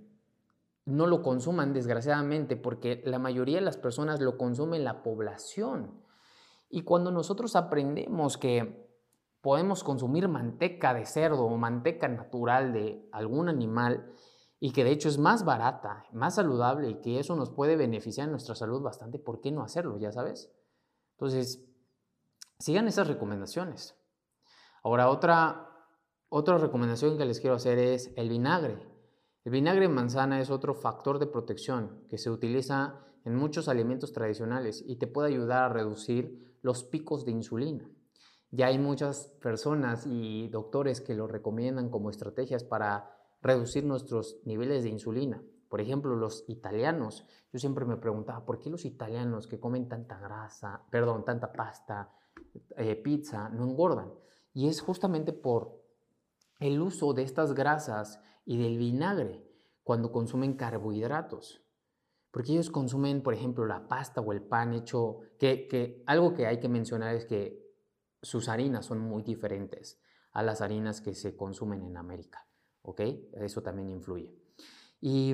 no lo consuman desgraciadamente, porque la mayoría de las personas lo consumen la población. Y cuando nosotros aprendemos que podemos consumir manteca de cerdo o manteca natural de algún animal, y que de hecho es más barata, más saludable y que eso nos puede beneficiar en nuestra salud bastante, ¿por qué no hacerlo? Ya sabes. Entonces, sigan esas recomendaciones. Ahora, otra, otra recomendación que les quiero hacer es el vinagre. El vinagre de manzana es otro factor de protección que se utiliza en muchos alimentos tradicionales y te puede ayudar a reducir los picos de insulina. Ya hay muchas personas y doctores que lo recomiendan como estrategias para reducir nuestros niveles de insulina. Por ejemplo, los italianos, yo siempre me preguntaba, ¿por qué los italianos que comen tanta grasa, perdón, tanta pasta, eh, pizza, no engordan? Y es justamente por el uso de estas grasas y del vinagre cuando consumen carbohidratos. Porque ellos consumen, por ejemplo, la pasta o el pan hecho, que, que algo que hay que mencionar es que sus harinas son muy diferentes a las harinas que se consumen en América. ¿Ok? Eso también influye. Y,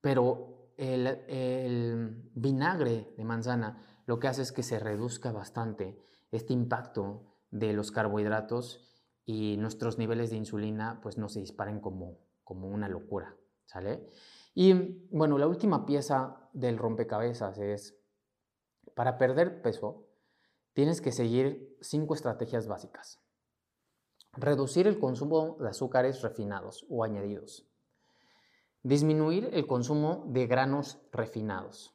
pero el, vinagre de manzana lo que hace es que se reduzca bastante este impacto de los carbohidratos y nuestros niveles de insulina pues no se disparen como, como una locura, ¿sale? Y bueno, la última pieza del rompecabezas es, para perder peso, tienes que seguir cinco estrategias básicas. Reducir el consumo de azúcares refinados o añadidos. Disminuir el consumo de granos refinados.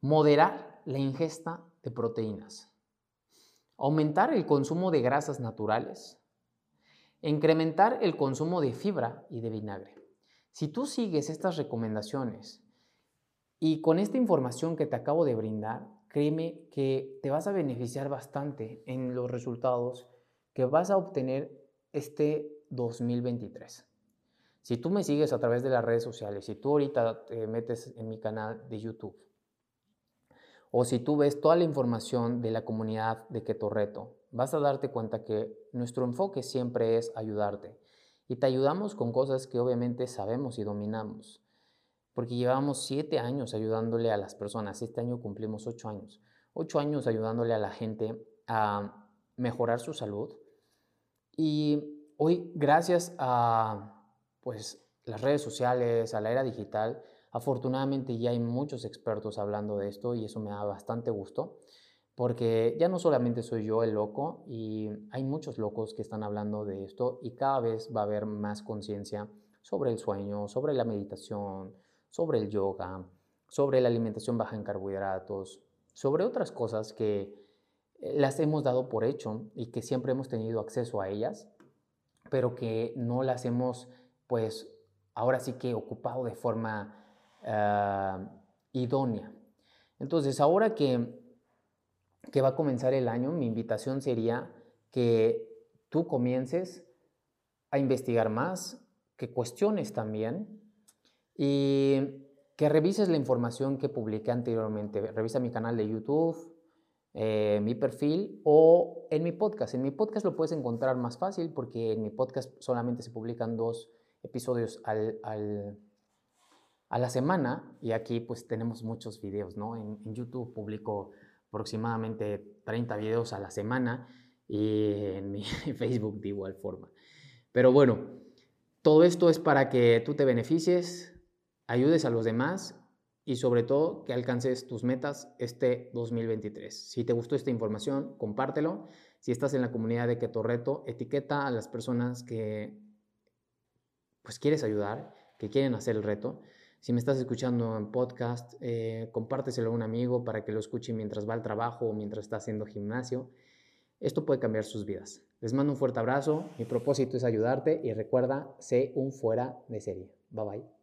Moderar la ingesta de proteínas. Aumentar el consumo de grasas naturales. Incrementar el consumo de fibra y de vinagre. Si tú sigues estas recomendaciones y con esta información que te acabo de brindar, créeme que te vas a beneficiar bastante en los resultados que vas a obtener este 2023. Si tú me sigues a través de las redes sociales, si tú ahorita te metes en mi canal de YouTube, o si tú ves toda la información de la comunidad de Keto Reto, vas a darte cuenta que nuestro enfoque siempre es ayudarte. Y te ayudamos con cosas que obviamente sabemos y dominamos. Porque llevamos siete años ayudándole a las personas. Este año cumplimos ocho años. Ocho años ayudándole a la gente a mejorar su salud. Y hoy, gracias a pues, las redes sociales, a la era digital, afortunadamente ya hay muchos expertos hablando de esto y eso me da bastante gusto. Porque ya no solamente soy yo el loco y hay muchos locos que están hablando de esto y cada vez va a haber más conciencia sobre el sueño, sobre la meditación, sobre el yoga, sobre la alimentación baja en carbohidratos, sobre otras cosas que las hemos dado por hecho y que siempre hemos tenido acceso a ellas, pero que no las hemos, pues, ahora sí que ocupado de forma ah, idónea. Entonces, ahora que, que va a comenzar el año, mi invitación sería que tú comiences a investigar más, que cuestiones también y que revises la información que publiqué anteriormente. Revisa mi canal de YouTube, eh, mi perfil o en mi podcast. En mi podcast lo puedes encontrar más fácil porque en mi podcast solamente se publican dos episodios al, a la semana y aquí pues tenemos muchos videos, ¿no? En, YouTube publico aproximadamente 30 videos a la semana y en mi [LAUGHS] Facebook de igual forma. Pero bueno, todo esto es para que tú te beneficies, ayudes a los demás y sobre todo que alcances tus metas este 2023. Si te gustó esta información, compártelo. Si estás en la comunidad de Keto Reto, etiqueta a las personas que pues quieres ayudar, que quieren hacer el reto. Si me estás escuchando en podcast, eh, compárteselo a un amigo para que lo escuche mientras va al trabajo o mientras está haciendo gimnasio. Esto puede cambiar sus vidas. Les mando un fuerte abrazo. Mi propósito es ayudarte y recuerda, sé un fuera de serie. Bye bye.